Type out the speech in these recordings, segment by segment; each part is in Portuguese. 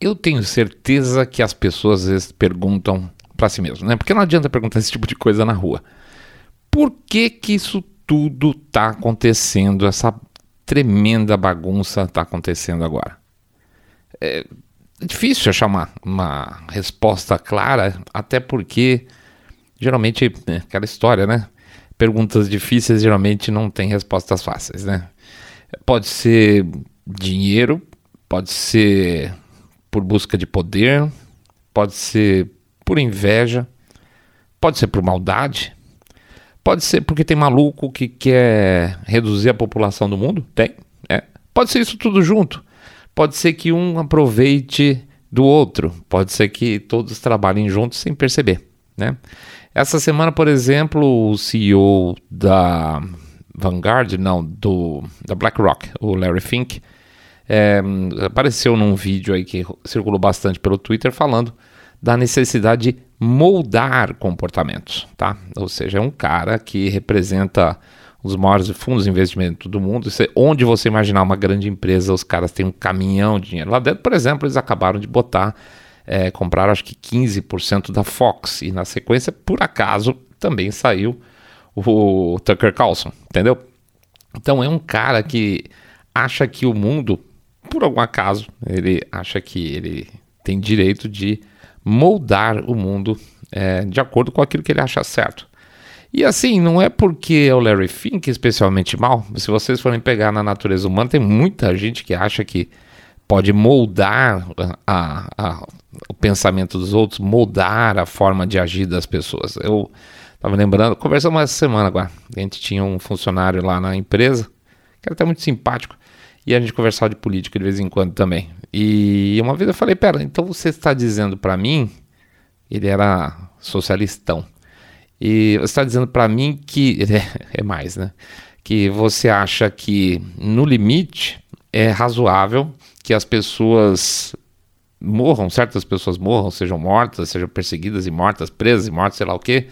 eu tenho certeza que as pessoas às vezes perguntam para si mesmo, né? Porque não adianta perguntar esse tipo de coisa na rua. Por que que isso tudo está acontecendo? Essa tremenda bagunça está acontecendo agora. É difícil achar uma, uma resposta clara, até porque geralmente é aquela história, né? Perguntas difíceis geralmente não têm respostas fáceis, né? Pode ser dinheiro, pode ser por busca de poder, pode ser por inveja, pode ser por maldade, pode ser porque tem maluco que quer reduzir a população do mundo? Tem, é. Pode ser isso tudo junto. Pode ser que um aproveite do outro, pode ser que todos trabalhem juntos sem perceber, né? Essa semana, por exemplo, o CEO da Vanguard, não, do, da BlackRock, o Larry Fink, é, apareceu num vídeo aí que circulou bastante pelo Twitter falando da necessidade de moldar comportamentos, tá? Ou seja, é um cara que representa os maiores fundos de investimento do mundo. Isso é onde você imaginar uma grande empresa, os caras têm um caminhão de dinheiro. Lá dentro, por exemplo, eles acabaram de botar, é, compraram acho que 15% da Fox. E na sequência, por acaso, também saiu o Tucker Carlson, entendeu? Então é um cara que acha que o mundo por algum acaso, ele acha que ele tem direito de moldar o mundo é, de acordo com aquilo que ele acha certo. E assim, não é porque é o Larry Fink especialmente mal. Se vocês forem pegar na natureza humana, tem muita gente que acha que pode moldar a, a, o pensamento dos outros, moldar a forma de agir das pessoas. Eu estava lembrando, conversamos essa semana agora. A gente tinha um funcionário lá na empresa, que era até muito simpático. E a gente conversava de política de vez em quando também. E uma vez eu falei, pera, então você está dizendo para mim, ele era socialistão, e você está dizendo para mim que, é mais, né? Que você acha que no limite é razoável que as pessoas morram, certas pessoas morram, sejam mortas, sejam perseguidas e mortas, presas e mortas, sei lá o quê,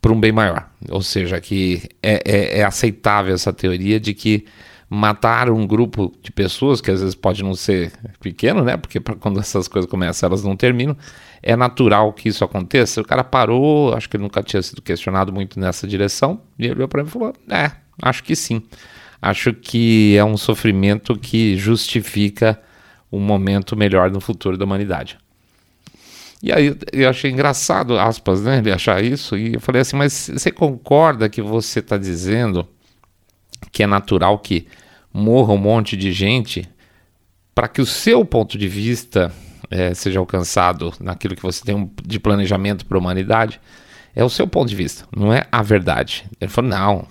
por um bem maior. Ou seja, que é, é, é aceitável essa teoria de que matar um grupo de pessoas, que às vezes pode não ser pequeno, né? Porque quando essas coisas começam, elas não terminam. É natural que isso aconteça. O cara parou, acho que ele nunca tinha sido questionado muito nessa direção, e ele olhou para mim e falou: É, acho que sim. Acho que é um sofrimento que justifica um momento melhor no futuro da humanidade. E aí eu achei engraçado, aspas, né, ele achar isso, e eu falei assim, mas você concorda que você está dizendo que é natural que morra um monte de gente para que o seu ponto de vista é, seja alcançado naquilo que você tem de planejamento para a humanidade, é o seu ponto de vista, não é a verdade. Ele falou, não,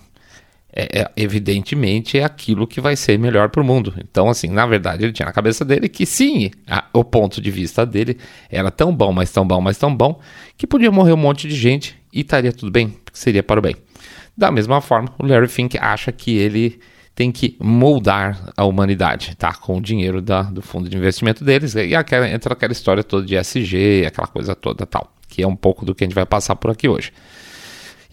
é, é, evidentemente é aquilo que vai ser melhor para o mundo. Então, assim, na verdade, ele tinha na cabeça dele que sim, a, o ponto de vista dele era tão bom, mas tão bom, mas tão bom, que podia morrer um monte de gente e estaria tudo bem, seria para o bem. Da mesma forma, o Larry Fink acha que ele tem que moldar a humanidade, tá? Com o dinheiro da, do fundo de investimento deles. E aquela, entra aquela história toda de SG, aquela coisa toda tal, que é um pouco do que a gente vai passar por aqui hoje.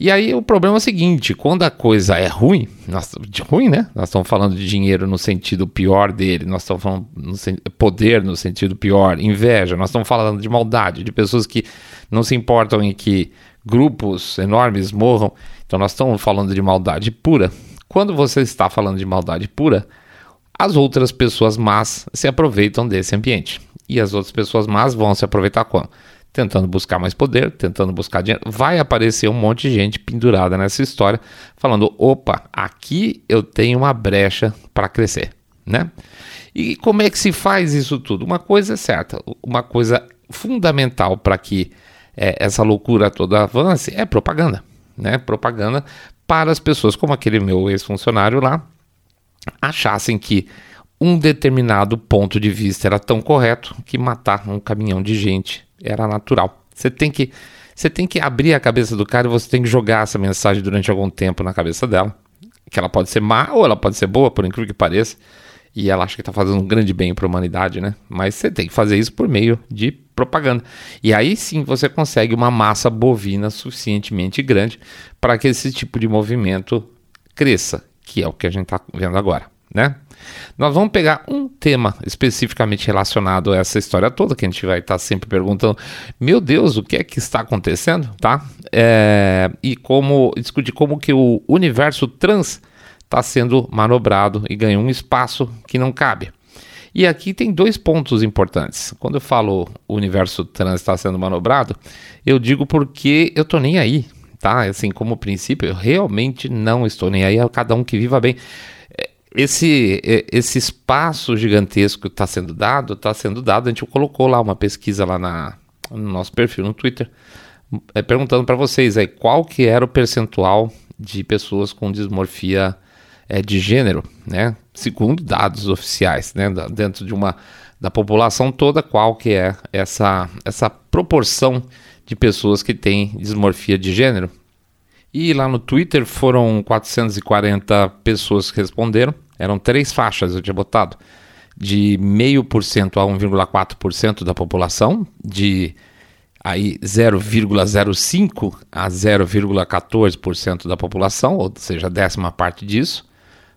E aí o problema é o seguinte, quando a coisa é ruim, nós, ruim, né? Nós estamos falando de dinheiro no sentido pior dele, nós estamos falando no poder no sentido pior, inveja, nós estamos falando de maldade, de pessoas que não se importam em que grupos enormes morram. Então nós estamos falando de maldade pura. Quando você está falando de maldade pura, as outras pessoas más se aproveitam desse ambiente. E as outras pessoas más vão se aproveitar quando? Tentando buscar mais poder, tentando buscar dinheiro. Vai aparecer um monte de gente pendurada nessa história, falando: opa, aqui eu tenho uma brecha para crescer, né? E como é que se faz isso tudo? Uma coisa é certa, uma coisa fundamental para que é, essa loucura toda avance é propaganda, né? Propaganda para as pessoas, como aquele meu ex-funcionário lá, achassem que um determinado ponto de vista era tão correto que matar um caminhão de gente era natural. Você tem que você tem que abrir a cabeça do cara e você tem que jogar essa mensagem durante algum tempo na cabeça dela, que ela pode ser má ou ela pode ser boa, por incrível que pareça e ela acha que está fazendo um grande bem para a humanidade, né? Mas você tem que fazer isso por meio de propaganda. E aí sim você consegue uma massa bovina suficientemente grande para que esse tipo de movimento cresça, que é o que a gente está vendo agora. né? Nós vamos pegar um tema especificamente relacionado a essa história toda, que a gente vai estar sempre perguntando: meu Deus, o que é que está acontecendo, tá? É, e como discutir como que o universo trans está sendo manobrado e ganhou um espaço que não cabe. E aqui tem dois pontos importantes. Quando eu falo o universo trans está sendo manobrado, eu digo porque eu tô nem aí, tá? Assim, como princípio, eu realmente não estou nem aí. É cada um que viva bem. É, esse, é, esse espaço gigantesco que está sendo dado, está sendo dado. A gente colocou lá uma pesquisa lá na, no nosso perfil no Twitter, é, perguntando para vocês aí qual que era o percentual de pessoas com dismorfia é, de gênero, né? Segundo dados oficiais, né? Dentro de uma da população toda, qual que é essa, essa proporção de pessoas que têm dismorfia de gênero. E lá no Twitter foram 440 pessoas que responderam. Eram três faixas, eu tinha botado. De 0,5% a 1,4% da população, de aí 0,05 a 0,14% da população, ou seja, a décima parte disso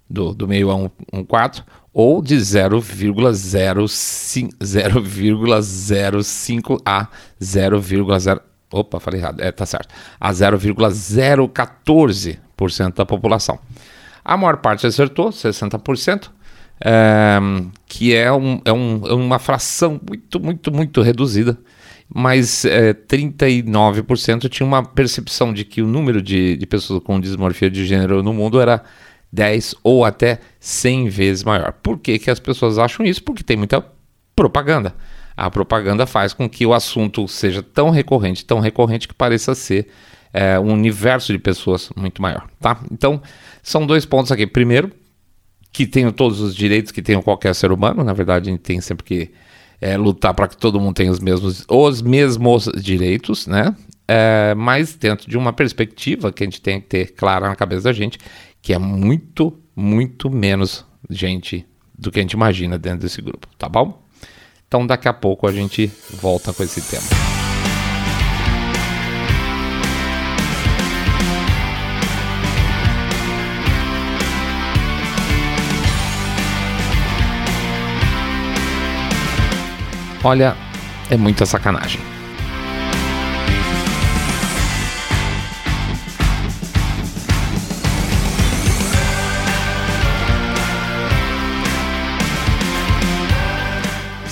do, do meio a um, um quarto, ou de 0,05 a 0,0. Opa, falei errado. É, tá certo. A 0,014% da população. A maior parte acertou, 60%, é, que é, um, é, um, é uma fração muito, muito, muito reduzida mas é, 39% tinha uma percepção de que o número de, de pessoas com dismorfia de gênero no mundo era 10 ou até 100 vezes maior. Por que, que as pessoas acham isso? Porque tem muita propaganda. A propaganda faz com que o assunto seja tão recorrente, tão recorrente que pareça ser é, um universo de pessoas muito maior, tá? Então, são dois pontos aqui. Primeiro, que tenham todos os direitos que tenham qualquer ser humano. Na verdade, a gente tem sempre que é, lutar para que todo mundo tenha os mesmos, os mesmos direitos, né? É, mas dentro de uma perspectiva que a gente tem que ter clara na cabeça da gente, que é muito, muito menos gente do que a gente imagina dentro desse grupo, tá bom? Então daqui a pouco a gente volta com esse tema. Olha, é muita sacanagem.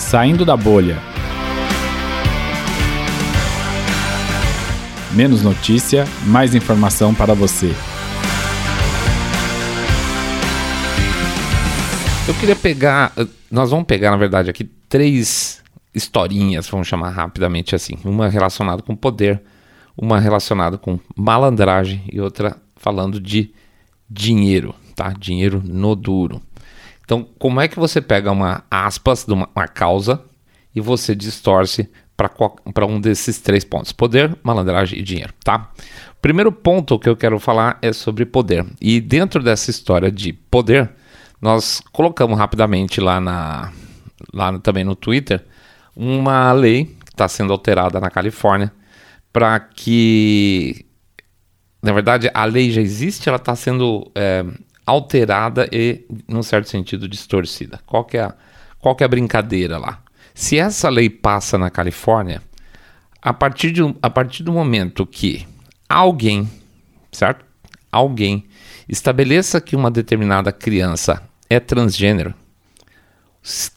Saindo da bolha. Menos notícia, mais informação para você. Eu queria pegar. Nós vamos pegar, na verdade, aqui três historinhas, vamos chamar rapidamente assim. Uma relacionada com poder, uma relacionada com malandragem e outra falando de dinheiro, tá? Dinheiro no duro. Então, como é que você pega uma aspas de uma, uma causa e você distorce para um desses três pontos: poder, malandragem e dinheiro, tá? Primeiro ponto que eu quero falar é sobre poder. E dentro dessa história de poder, nós colocamos rapidamente lá, na, lá também no Twitter uma lei que está sendo alterada na Califórnia para que, na verdade, a lei já existe, ela está sendo é, alterada e, num certo sentido, distorcida. Qual que, é a, qual que é a brincadeira lá? Se essa lei passa na Califórnia, a partir, de, a partir do momento que alguém, certo? Alguém estabeleça que uma determinada criança é transgênero,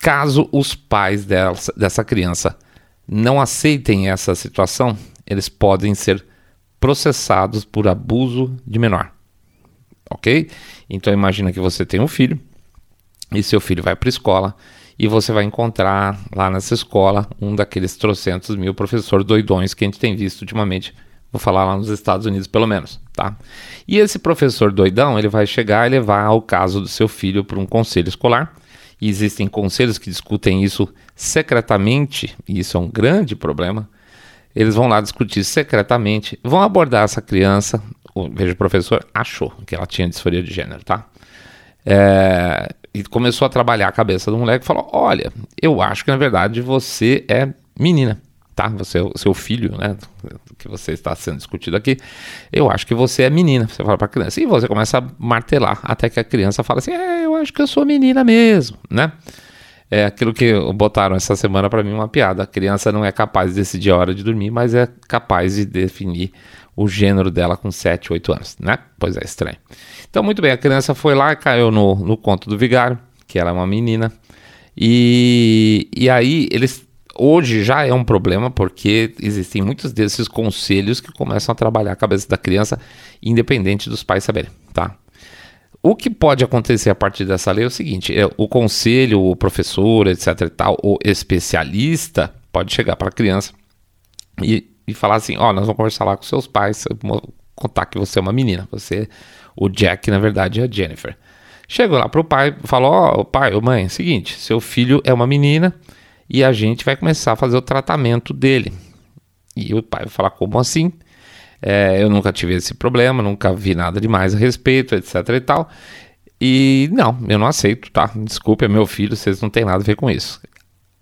caso os pais dessa, dessa criança não aceitem essa situação, eles podem ser processados por abuso de menor ok? Então imagina que você tem um filho e seu filho vai para a escola e você vai encontrar lá nessa escola um daqueles trocentos mil professores doidões que a gente tem visto ultimamente. Vou falar lá nos Estados Unidos, pelo menos, tá? E esse professor doidão, ele vai chegar e levar o caso do seu filho para um conselho escolar. E existem conselhos que discutem isso secretamente, e isso é um grande problema. Eles vão lá discutir secretamente, vão abordar essa criança, veja, o professor achou que ela tinha disforia de gênero, tá? É, e começou a trabalhar a cabeça do moleque e falou: Olha, eu acho que na verdade você é menina, tá? Você, é seu filho, né? Que você está sendo discutido aqui, eu acho que você é menina. Você fala para a criança e você começa a martelar até que a criança fala assim: É, eu acho que eu sou menina mesmo, né? É aquilo que botaram essa semana para mim uma piada. A criança não é capaz de decidir a hora de dormir, mas é capaz de definir o gênero dela com 7, 8 anos, né? Pois é, estranho. Então, muito bem, a criança foi lá caiu no, no conto do vigário, que ela é uma menina. E, e aí, eles. Hoje já é um problema, porque existem muitos desses conselhos que começam a trabalhar a cabeça da criança, independente dos pais saberem, tá? O que pode acontecer a partir dessa lei é o seguinte: é, o conselho, o professor, etc. e tal, o especialista pode chegar para a criança e, e falar assim: Ó, oh, nós vamos conversar lá com seus pais, contar que você é uma menina, você, o Jack, na verdade, é a Jennifer. Chegou lá pro pai, falou: Ó, oh, pai, ô mãe, é seguinte, seu filho é uma menina e a gente vai começar a fazer o tratamento dele. E o pai vai falar: Como assim? É, eu nunca tive esse problema, nunca vi nada demais a respeito, etc e tal. E não, eu não aceito, tá? Desculpe, é meu filho, vocês não têm nada a ver com isso.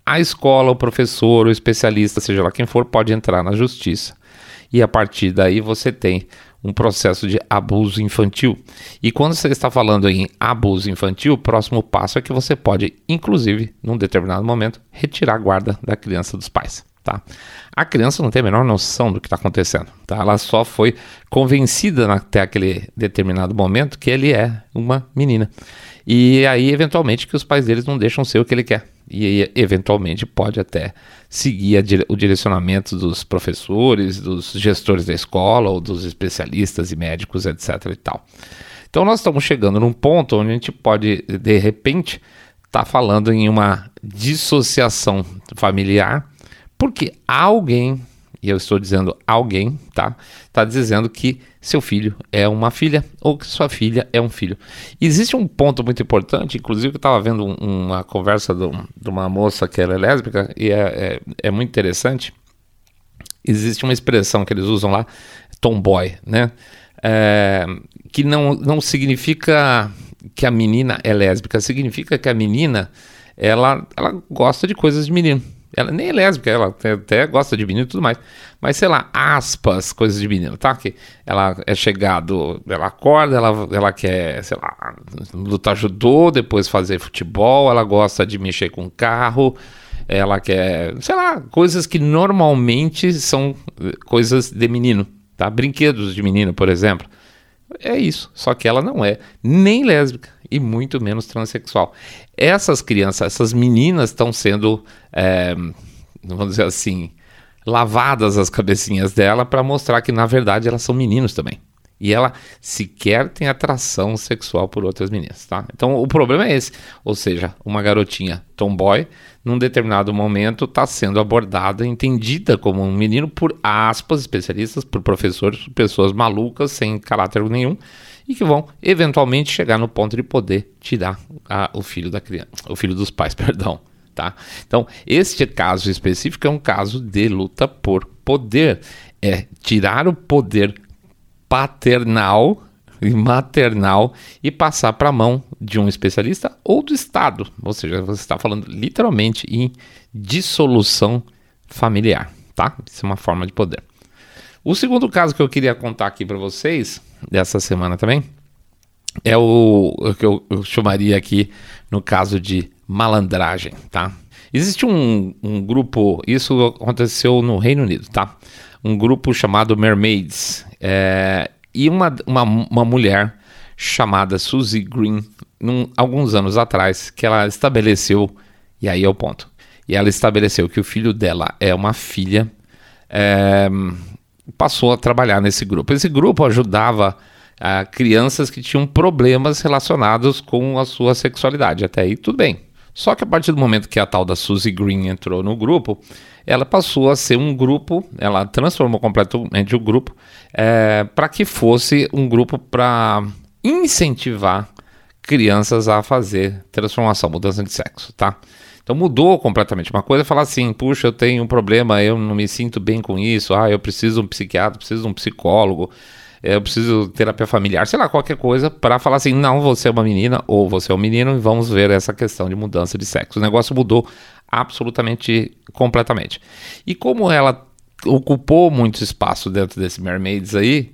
A escola, o professor, o especialista, seja lá quem for, pode entrar na justiça. E a partir daí você tem um processo de abuso infantil. E quando você está falando em abuso infantil, o próximo passo é que você pode, inclusive, num determinado momento, retirar a guarda da criança dos pais. Tá? A criança não tem a menor noção do que está acontecendo. Tá? Ela só foi convencida até aquele determinado momento que ele é uma menina. E aí, eventualmente, que os pais deles não deixam ser o que ele quer. E eventualmente pode até seguir dire o direcionamento dos professores, dos gestores da escola ou dos especialistas e médicos, etc. e tal. Então nós estamos chegando num ponto onde a gente pode, de repente, estar tá falando em uma dissociação familiar porque alguém, e eu estou dizendo alguém, tá? Está dizendo que seu filho é uma filha ou que sua filha é um filho. Existe um ponto muito importante, inclusive eu estava vendo um, uma conversa do, de uma moça que ela é lésbica e é, é, é muito interessante. Existe uma expressão que eles usam lá, tomboy, né? É, que não, não significa que a menina é lésbica, significa que a menina ela, ela gosta de coisas de menino. Ela nem é lésbica, ela até, gosta de menino e tudo mais. Mas sei lá, aspas, coisas de menino, tá? Que ela é chegado, ela acorda, ela, ela quer, sei lá, lutar judô, depois fazer futebol, ela gosta de mexer com carro, ela quer, sei lá, coisas que normalmente são coisas de menino, tá? Brinquedos de menino, por exemplo. É isso, só que ela não é nem lésbica e muito menos transexual. Essas crianças, essas meninas estão sendo, é, vamos dizer assim, lavadas as cabecinhas dela para mostrar que na verdade elas são meninos também. E ela sequer tem atração sexual por outras meninas, tá? Então o problema é esse. Ou seja, uma garotinha tomboy, num determinado momento, está sendo abordada, entendida como um menino por aspas, especialistas, por professores, pessoas malucas, sem caráter nenhum, e que vão eventualmente chegar no ponto de poder tirar a, o filho da criança, o filho dos pais, perdão. Tá? Então, este caso específico é um caso de luta por poder. É tirar o poder paternal e maternal e passar para a mão de um especialista ou do Estado. Ou seja, você está falando literalmente em dissolução familiar. Tá? Isso é uma forma de poder. O segundo caso que eu queria contar aqui para vocês, dessa semana também, é o, o que eu, eu, chamaria aqui no caso de malandragem, tá? Existe um, um grupo, isso aconteceu no Reino Unido, tá? Um grupo chamado Mermaids, é, e uma, uma, uma mulher chamada Suzy Green, num, alguns anos atrás, que ela estabeleceu, e aí é o ponto, e ela estabeleceu que o filho dela é uma filha é, passou a trabalhar nesse grupo. Esse grupo ajudava ah, crianças que tinham problemas relacionados com a sua sexualidade. Até aí, tudo bem. Só que a partir do momento que a tal da Suzy Green entrou no grupo, ela passou a ser um grupo, ela transformou completamente o grupo é, para que fosse um grupo para incentivar crianças a fazer transformação, mudança de sexo, tá? Então mudou completamente. Uma coisa é falar assim, puxa, eu tenho um problema, eu não me sinto bem com isso, ah, eu preciso de um psiquiatra, preciso de um psicólogo, eh, eu preciso de terapia familiar, sei lá, qualquer coisa, para falar assim, não, você é uma menina ou você é um menino e vamos ver essa questão de mudança de sexo. O negócio mudou absolutamente, completamente. E como ela ocupou muito espaço dentro desse Mermaids aí,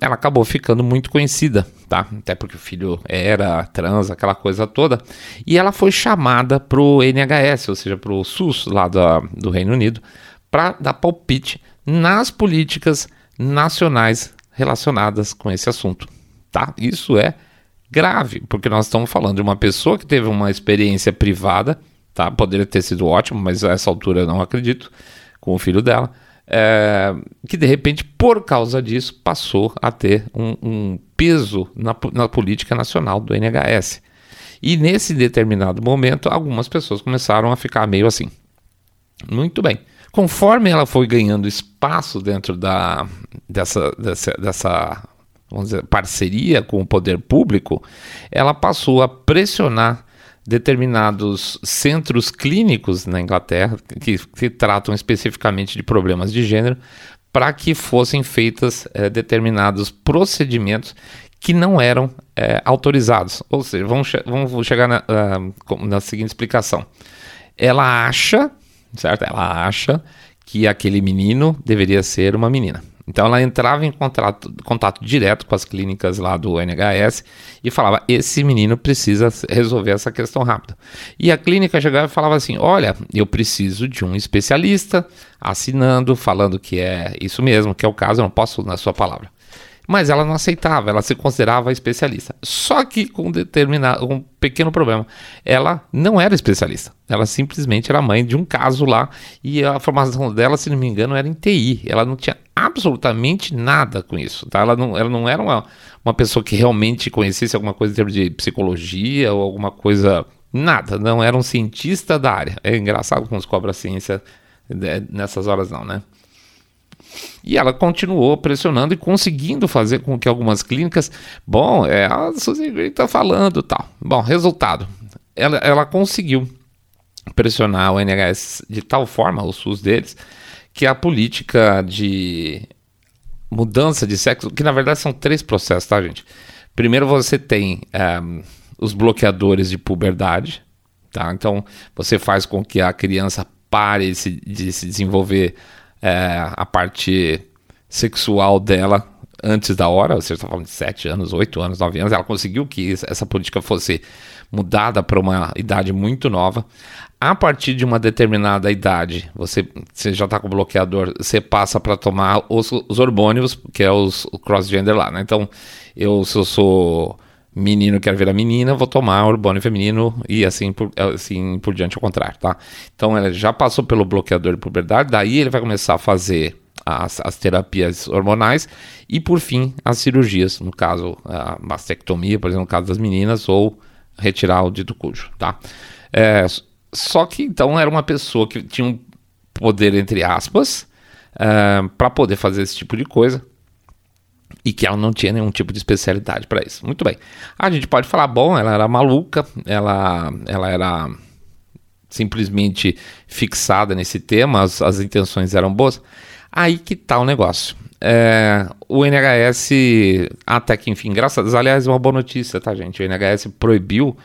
ela acabou ficando muito conhecida, tá? Até porque o filho era trans, aquela coisa toda. E ela foi chamada pro NHS, ou seja, pro SUS lá do, do Reino Unido, para dar palpite nas políticas nacionais relacionadas com esse assunto, tá? Isso é grave, porque nós estamos falando de uma pessoa que teve uma experiência privada, tá? Poderia ter sido ótimo, mas a essa altura eu não acredito, com o filho dela, é, que de repente, por causa disso, passou a ter um, um peso na, na política nacional do NHS. E nesse determinado momento, algumas pessoas começaram a ficar meio assim. Muito bem. Conforme ela foi ganhando espaço dentro da, dessa, dessa, dessa vamos dizer, parceria com o poder público, ela passou a pressionar determinados centros clínicos na Inglaterra que, que tratam especificamente de problemas de gênero para que fossem feitas é, determinados procedimentos que não eram é, autorizados. Ou seja, vamos, che vamos chegar na, uh, na seguinte explicação. Ela acha, certo? Ela acha que aquele menino deveria ser uma menina. Então ela entrava em contato, contato direto com as clínicas lá do NHS e falava: esse menino precisa resolver essa questão rápida. E a clínica chegava e falava assim: olha, eu preciso de um especialista assinando, falando que é isso mesmo, que é o caso, eu não posso na sua palavra. Mas ela não aceitava, ela se considerava especialista. Só que com determinado, um pequeno problema. Ela não era especialista. Ela simplesmente era mãe de um caso lá e a formação dela, se não me engano, era em TI. Ela não tinha absolutamente nada com isso. Tá? Ela, não, ela não era uma, uma pessoa que realmente conhecesse alguma coisa em termos de psicologia ou alguma coisa. Nada. Não era um cientista da área. É engraçado como se cobra ciência né, nessas horas, não, né? E ela continuou pressionando e conseguindo fazer com que algumas clínicas, bom, é, a Suzy Green está falando tal. Bom, resultado, ela, ela conseguiu pressionar o NHS de tal forma, o SUS deles, que a política de mudança de sexo, que na verdade são três processos, tá, gente? Primeiro você tem um, eh, os bloqueadores de puberdade, tá? Então você faz com que a criança pare de se, de se desenvolver é, a parte sexual dela antes da hora, você está falando de 7 anos, 8 anos, 9 anos, ela conseguiu que essa política fosse mudada para uma idade muito nova. A partir de uma determinada idade, você, você já está com o bloqueador, você passa para tomar os, os, hormônios, que é os, o cross-gender lá, né? Então, eu, se eu sou menino quero ver a menina, vou tomar hormônio feminino e assim por, assim por diante ao contrário, tá? Então ela já passou pelo bloqueador de puberdade, daí ele vai começar a fazer as, as terapias hormonais e por fim as cirurgias, no caso a mastectomia, por exemplo, no caso das meninas, ou retirar o dito cujo, tá? É, só que então era uma pessoa que tinha um poder entre aspas é, para poder fazer esse tipo de coisa e que ela não tinha nenhum tipo de especialidade para isso. Muito bem. A gente pode falar, bom, ela era maluca, ela, ela era simplesmente fixada nesse tema, as, as intenções eram boas. Aí que tá o negócio. É, o NHS, até que enfim, graças aliás, uma boa notícia, tá, gente? O NHS proibiu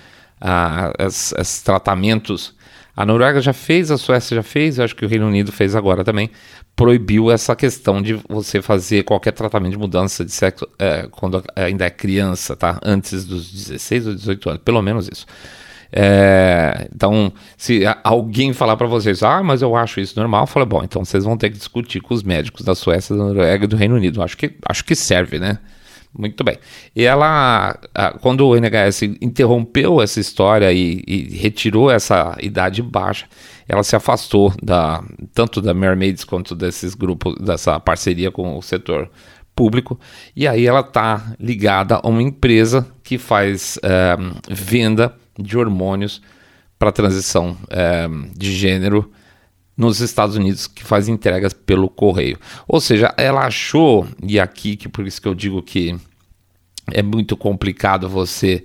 ah, esses tratamentos a Noruega já fez, a Suécia já fez, eu acho que o Reino Unido fez agora também. Proibiu essa questão de você fazer qualquer tratamento de mudança de sexo é, quando ainda é criança, tá? Antes dos 16 ou 18 anos, pelo menos isso. É, então, se alguém falar para vocês, ah, mas eu acho isso normal, fala, bom, então vocês vão ter que discutir com os médicos da Suécia, da Noruega e do Reino Unido. Acho que, acho que serve, né? Muito bem. E ela, quando o NHS interrompeu essa história e, e, retirou essa idade baixa, ela se afastou da tanto da Mermaids quanto desses grupos, dessa parceria com o setor público. E aí ela está ligada a uma empresa que faz é, venda de hormônios para transição é, de gênero nos Estados Unidos que faz entregas pelo correio. Ou seja, ela achou, e aqui que por isso que eu digo que é muito complicado você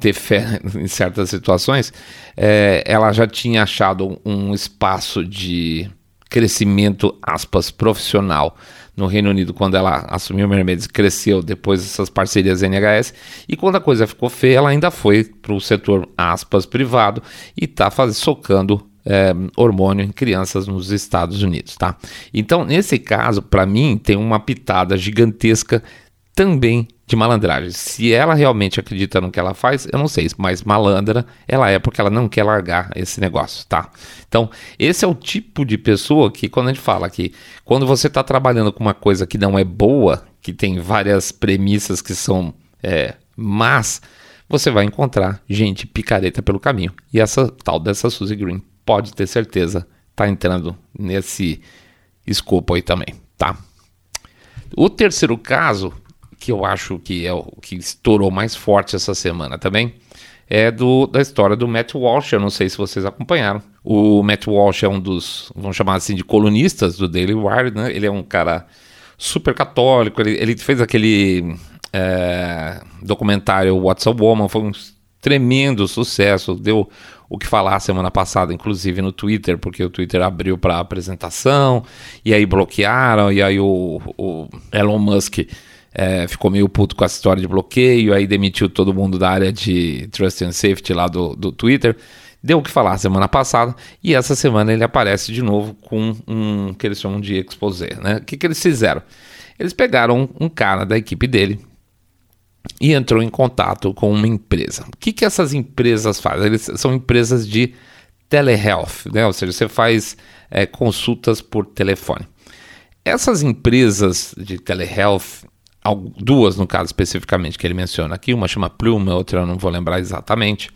ter fé em certas situações, é, ela já tinha achado um espaço de crescimento, aspas, profissional no Reino Unido quando ela assumiu o Mercedes, cresceu depois dessas parcerias NHS, e quando a coisa ficou feia, ela ainda foi para o setor, aspas, privado, e está socando é, hormônio em crianças nos Estados Unidos, tá? Então, nesse caso, para mim, tem uma pitada gigantesca também de malandragem. Se ela realmente acredita no que ela faz, eu não sei, mas malandra ela é porque ela não quer largar esse negócio, tá? Então, esse é o tipo de pessoa que, quando a gente fala que quando você está trabalhando com uma coisa que não é boa, que tem várias premissas que são é, más, você vai encontrar gente picareta pelo caminho. E essa tal dessa Suzy Green pode ter certeza tá entrando nesse escopo aí também, tá? O terceiro caso que eu acho que é o que estourou mais forte essa semana também, é do, da história do Matt Walsh. Eu não sei se vocês acompanharam. O Matt Walsh é um dos, vamos chamar assim, de colunistas do Daily Wire, né? Ele é um cara super católico. Ele, ele fez aquele é, documentário What's a Woman, foi um tremendo sucesso. Deu o que falar semana passada, inclusive no Twitter, porque o Twitter abriu para apresentação e aí bloquearam. E aí o, o Elon Musk é, ficou meio puto com a história de bloqueio, aí demitiu todo mundo da área de Trust and Safety lá do, do Twitter. Deu o que falar semana passada e essa semana ele aparece de novo com um que eles chamam de exposé. Né? O que, que eles fizeram? Eles pegaram um cara da equipe dele e entrou em contato com uma empresa. O que, que essas empresas fazem? Eles são empresas de telehealth, né? ou seja, você faz é, consultas por telefone. Essas empresas de telehealth, duas no caso especificamente que ele menciona aqui, uma chama Plume, outra eu não vou lembrar exatamente.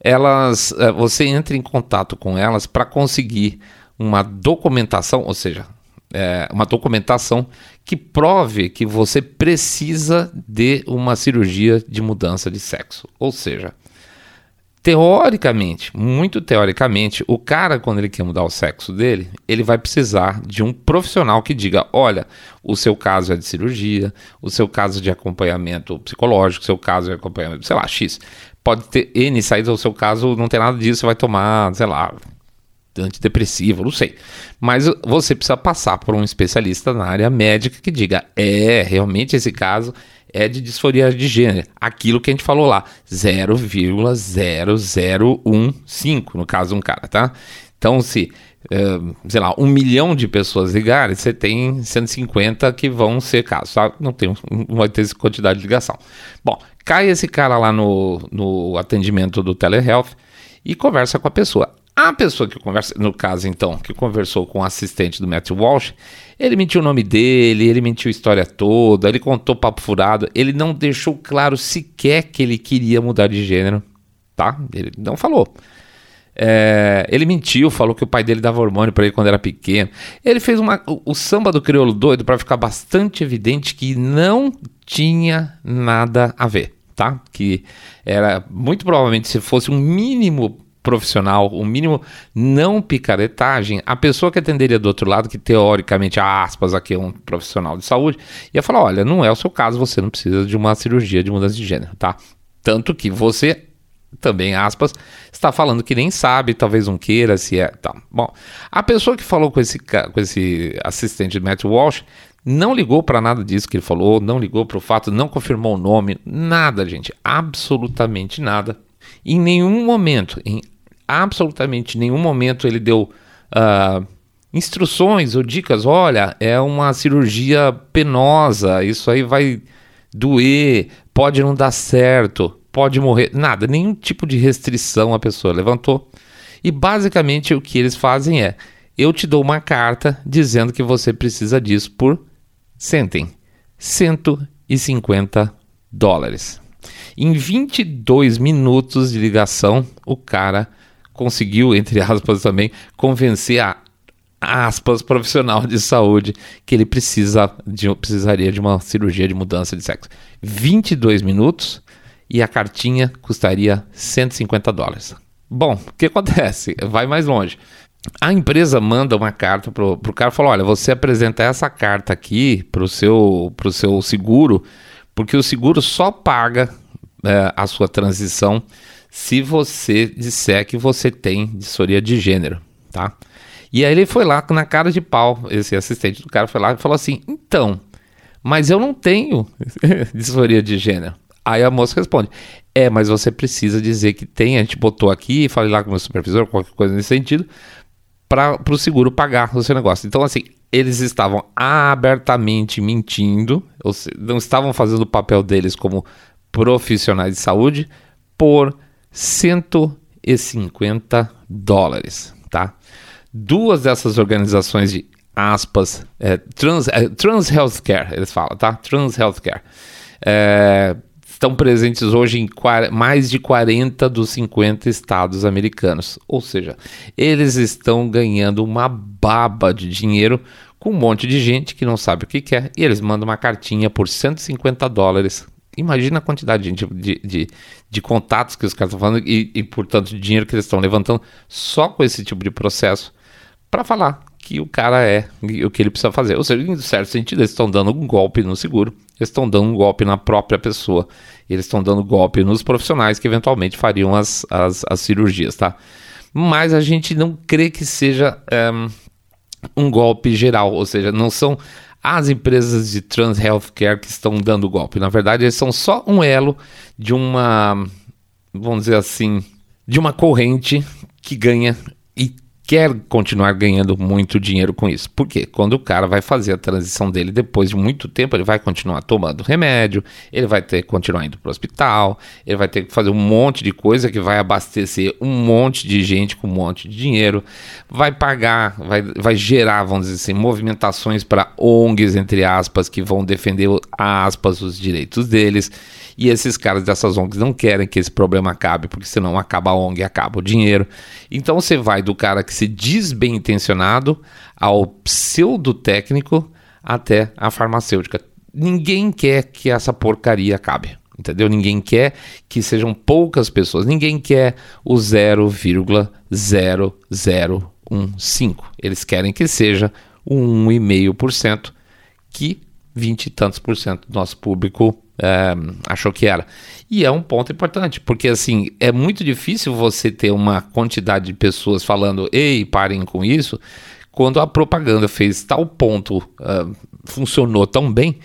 Elas, eh, você entra em contato com elas para conseguir uma documentação, ou seja, é, uma documentação que prove que você precisa de uma cirurgia de mudança de sexo. Ou seja, teoricamente, muito teoricamente, o cara, quando ele quer mudar o sexo dele, ele vai precisar de um profissional que diga: olha, o seu caso é de cirurgia, o seu caso de acompanhamento psicológico, o seu caso é de acompanhamento, sei lá, X. Pode ter N saídas, o seu caso não tem nada disso, você vai tomar, sei lá, antidepressivo, não sei. Mas você precisa passar por um especialista na área médica que diga: é, realmente esse caso é de disforia de gênero. Aquilo que a gente falou lá, 0,0015, no caso um cara, tá? Então, se, uh, sei lá, um milhão de pessoas ligarem, você tem 150 que vão ser casos, tá? Não, tem, não vai quantidade de ligação. Bom, cai esse cara lá no, no atendimento do telehealth e conversa com a pessoa. A pessoa que conversa, no caso então, que conversou com o assistente do Matthew Walsh, ele mentiu o nome dele, ele mentiu a história toda, ele contou papo furado, ele não deixou claro sequer que ele queria mudar de gênero, tá? Ele não falou. É, ele mentiu, falou que o pai dele dava hormônio para ele quando era pequeno. Ele fez uma, o, o samba do crioulo doido para ficar bastante evidente que não tinha nada a ver, tá? Que era muito provavelmente se fosse um mínimo profissional, o mínimo não picaretagem, a pessoa que atenderia do outro lado, que teoricamente, aspas, aqui é um profissional de saúde, ia falar: olha, não é o seu caso, você não precisa de uma cirurgia de mudança de gênero, tá? Tanto que você também, aspas, está falando que nem sabe, talvez não queira, se é. Tá. Bom, a pessoa que falou com esse, com esse assistente de Matt Walsh não ligou para nada disso que ele falou, não ligou para o fato, não confirmou o nome, nada, gente, absolutamente nada. Em nenhum momento, em absolutamente nenhum momento ele deu uh, instruções ou dicas. Olha, é uma cirurgia penosa, isso aí vai doer, pode não dar certo, pode morrer. Nada, nenhum tipo de restrição a pessoa levantou. E basicamente o que eles fazem é: eu te dou uma carta dizendo que você precisa disso por, sentem, 150 dólares. Em 22 minutos de ligação, o cara conseguiu, entre aspas também, convencer a aspas profissional de saúde que ele precisa de, precisaria de uma cirurgia de mudança de sexo. 22 minutos e a cartinha custaria 150 dólares. Bom, o que acontece? Vai mais longe. A empresa manda uma carta pro, pro cara e fala: olha, você apresenta essa carta aqui pro seu, pro seu seguro, porque o seguro só paga é, a sua transição se você disser que você tem disforia de gênero, tá? E aí ele foi lá na cara de pau, esse assistente do cara foi lá e falou assim: então, mas eu não tenho disforia de gênero. Aí a moça responde: É, mas você precisa dizer que tem, a gente botou aqui, falei lá com o meu supervisor, qualquer coisa nesse sentido, para o seguro pagar o seu negócio. Então, assim, eles estavam abertamente mentindo, não estavam fazendo o papel deles como profissionais de saúde por 150 dólares, tá? Duas dessas organizações de aspas, é, trans, é, trans Healthcare, eles falam, tá? Trans Healthcare. É, estão presentes hoje em mais de 40 dos 50 estados americanos. Ou seja, eles estão ganhando uma baba de dinheiro com um monte de gente que não sabe o que quer e eles mandam uma cartinha por 150 dólares. Imagina a quantidade de, de, de, de contatos que os caras estão falando e, e, portanto, de dinheiro que eles estão levantando só com esse tipo de processo para falar que o cara é o que ele precisa fazer. Ou seja, em certo sentido, eles estão dando um golpe no seguro, eles estão dando um golpe na própria pessoa, eles estão dando golpe nos profissionais que eventualmente fariam as, as, as cirurgias, tá? Mas a gente não crê que seja um, eh, um golpe geral, ou seja, não são as empresas de trans healthcare que estão dando golpe. Na verdade, eles são só um elo de uma, vamos dizer assim, de uma corrente que ganha quer continuar ganhando muito dinheiro com isso. Porque quando o cara vai fazer a transição dele depois de muito tempo, ele vai continuar tomando remédio, ele vai ter que continuar indo para o hospital, ele vai ter que fazer um monte de coisa que vai abastecer um monte de gente com um monte de dinheiro, vai pagar, vai, vai gerar, vamos dizer assim, movimentações para ONGs, entre aspas, que vão defender, aspas, os direitos deles. E esses caras dessas ONGs não querem que esse problema acabe, porque senão acaba a ONG, acaba o dinheiro. Então você vai do cara que se diz bem intencionado ao pseudo técnico até a farmacêutica. Ninguém quer que essa porcaria acabe. Entendeu? Ninguém quer que sejam poucas pessoas. Ninguém quer o 0,0015. Eles querem que seja o 1,5% que 20 e tantos por cento do nosso público achou que era. E é um ponto importante, porque assim, é muito difícil você ter uma quantidade de pessoas falando, ei, parem com isso, quando a propaganda fez tal ponto, funcionou tão bem,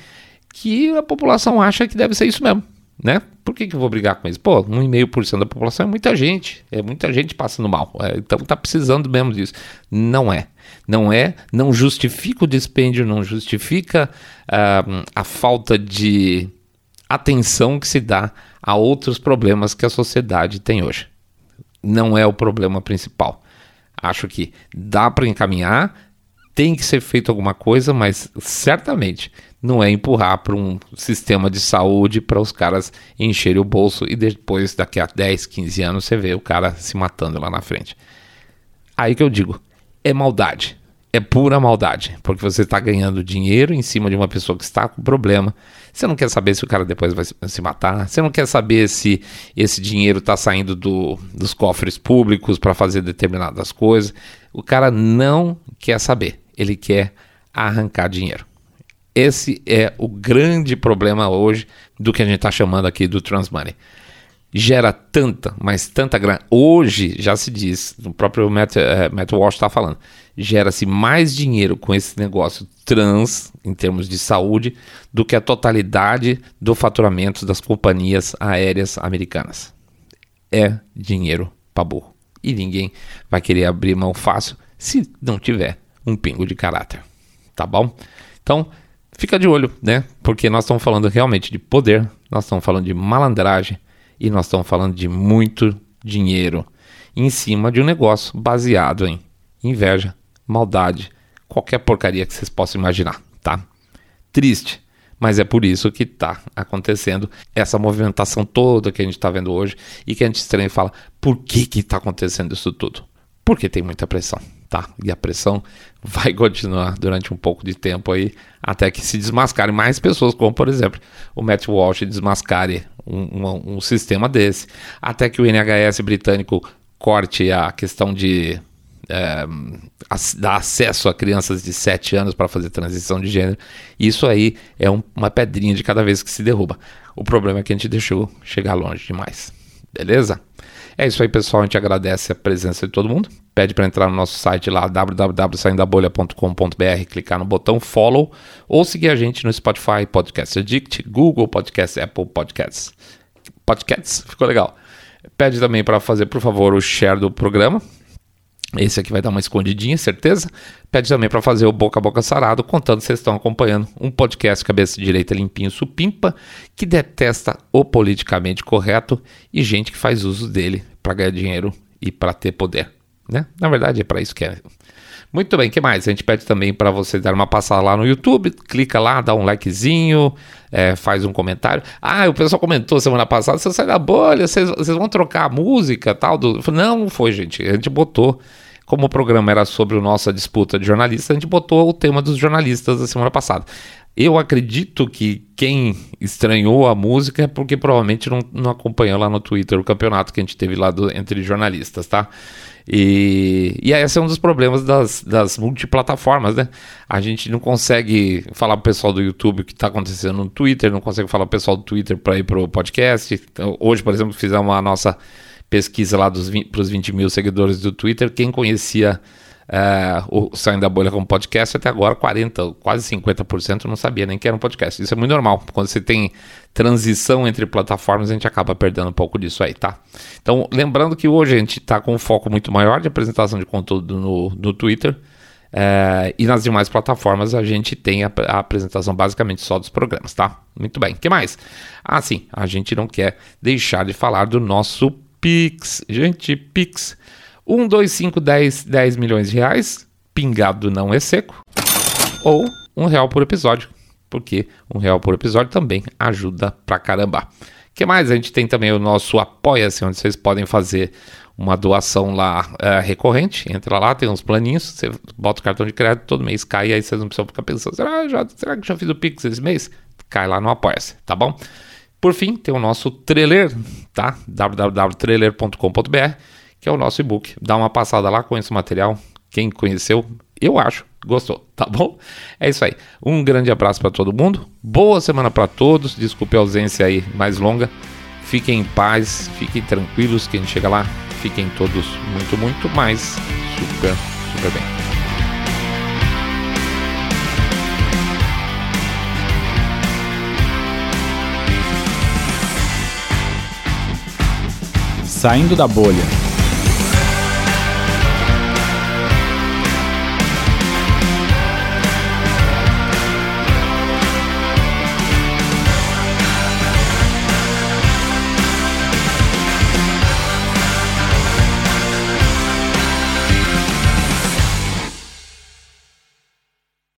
que a população acha que deve ser isso mesmo. Né? Por que, que eu vou brigar com isso? Pô, 1,5% da população é muita gente, é muita gente passando mal, é, então tá precisando mesmo disso. Não é, não é, não justifica o dispêndio, não justifica uh, a falta de atenção que se dá a outros problemas que a sociedade tem hoje. Não é o problema principal. Acho que dá para encaminhar, tem que ser feito alguma coisa, mas certamente não é empurrar para um sistema de saúde para os caras encherem o bolso e depois, daqui a 10, 15 anos, você vê o cara se matando lá na frente. Aí que eu digo, é maldade é pura maldade, porque você está ganhando dinheiro em cima de uma pessoa que está com problema. Você não quer saber se o cara depois vai se matar, você não quer saber se esse dinheiro está saindo do, dos cofres públicos para fazer determinadas coisas. O cara não quer saber, ele quer arrancar dinheiro. Esse é o grande problema hoje do que a gente está chamando aqui do Transmoney gera tanta, mas tanta grana. Hoje já se diz, o próprio Matt, uh, Matt Walsh está falando, gera-se mais dinheiro com esse negócio trans, em termos de saúde, do que a totalidade do faturamento das companhias aéreas americanas. É dinheiro para burro. E ninguém vai querer abrir mão fácil se não tiver um pingo de caráter. Tá bom? Então, fica de olho, né? Porque nós estamos falando realmente de poder, nós estamos falando de malandragem e nós estamos falando de muito dinheiro em cima de um negócio baseado em inveja, maldade, qualquer porcaria que vocês possam imaginar, tá? Triste, mas é por isso que está acontecendo essa movimentação toda que a gente está vendo hoje e que a gente estranha e fala: por que que está acontecendo isso tudo? Porque tem muita pressão, tá? E a pressão vai continuar durante um pouco de tempo aí, até que se desmascarem mais pessoas, como por exemplo o Matt Walsh desmascare um, um, um sistema desse, até que o NHS britânico corte a questão de é, dar acesso a crianças de 7 anos para fazer transição de gênero. Isso aí é um, uma pedrinha de cada vez que se derruba. O problema é que a gente deixou chegar longe demais. Beleza? É isso aí, pessoal. A gente agradece a presença de todo mundo. Pede para entrar no nosso site lá, www.saindabolha.com.br, clicar no botão follow ou seguir a gente no Spotify, Podcast Addict, Google Podcast, Apple Podcasts. Podcasts, ficou legal. Pede também para fazer, por favor, o share do programa. Esse aqui vai dar uma escondidinha, certeza. Pede também para fazer o boca a boca sarado, contando que vocês estão acompanhando um podcast cabeça direita limpinho supimpa, que detesta o politicamente correto e gente que faz uso dele para ganhar dinheiro e para ter poder. Né? Na verdade, é para isso que é. Muito bem, que mais? A gente pede também para você dar uma passada lá no YouTube, clica lá, dá um likezinho, é, faz um comentário. Ah, o pessoal comentou semana passada, você sai da bolha, vocês, vocês vão trocar a música tal. Do... Não, não foi, gente. A gente botou, como o programa era sobre a nossa disputa de jornalistas, a gente botou o tema dos jornalistas da semana passada. Eu acredito que quem estranhou a música é porque provavelmente não, não acompanhou lá no Twitter o campeonato que a gente teve lá do, entre jornalistas, tá? E, e esse é um dos problemas das, das multiplataformas, né? A gente não consegue falar pro pessoal do YouTube o que está acontecendo no Twitter, não consegue falar pro pessoal do Twitter para ir pro podcast. Então, hoje, por exemplo, fizemos a nossa pesquisa lá para os 20 mil seguidores do Twitter. Quem conhecia é, o Saindo da Bolha como podcast, até agora 40%, quase 50% não sabia nem que era um podcast. Isso é muito normal. Quando você tem transição entre plataformas, a gente acaba perdendo um pouco disso aí, tá? Então, lembrando que hoje a gente está com um foco muito maior de apresentação de conteúdo no, no Twitter. É, e nas demais plataformas a gente tem a, a, apresentação basicamente só dos programas, tá? Muito bem. O que mais? Ah, sim, a gente não quer deixar de falar do nosso Pix. Gente, Pix 1, 2, 5, 10, 10 milhões de reais, pingado não é seco, ou um real por episódio, porque um real por episódio também ajuda pra caramba. O que mais? A gente tem também o nosso Apoia-se, onde vocês podem fazer uma doação lá é, recorrente. Entra lá, tem uns planinhos, você bota o cartão de crédito, todo mês cai, aí vocês não precisam ficar pensando, será, já, será que já fiz o Pix esse mês? Cai lá no Apoia-se, tá bom? Por fim, tem o nosso trailer, tá? www.trailer.com.br que é o nosso e-book. Dá uma passada lá, com esse material. Quem conheceu, eu acho, gostou, tá bom? É isso aí. Um grande abraço para todo mundo. Boa semana para todos. Desculpe a ausência aí mais longa. Fiquem em paz, fiquem tranquilos. Quem chega lá, fiquem todos muito, muito mais super, super bem. Saindo da bolha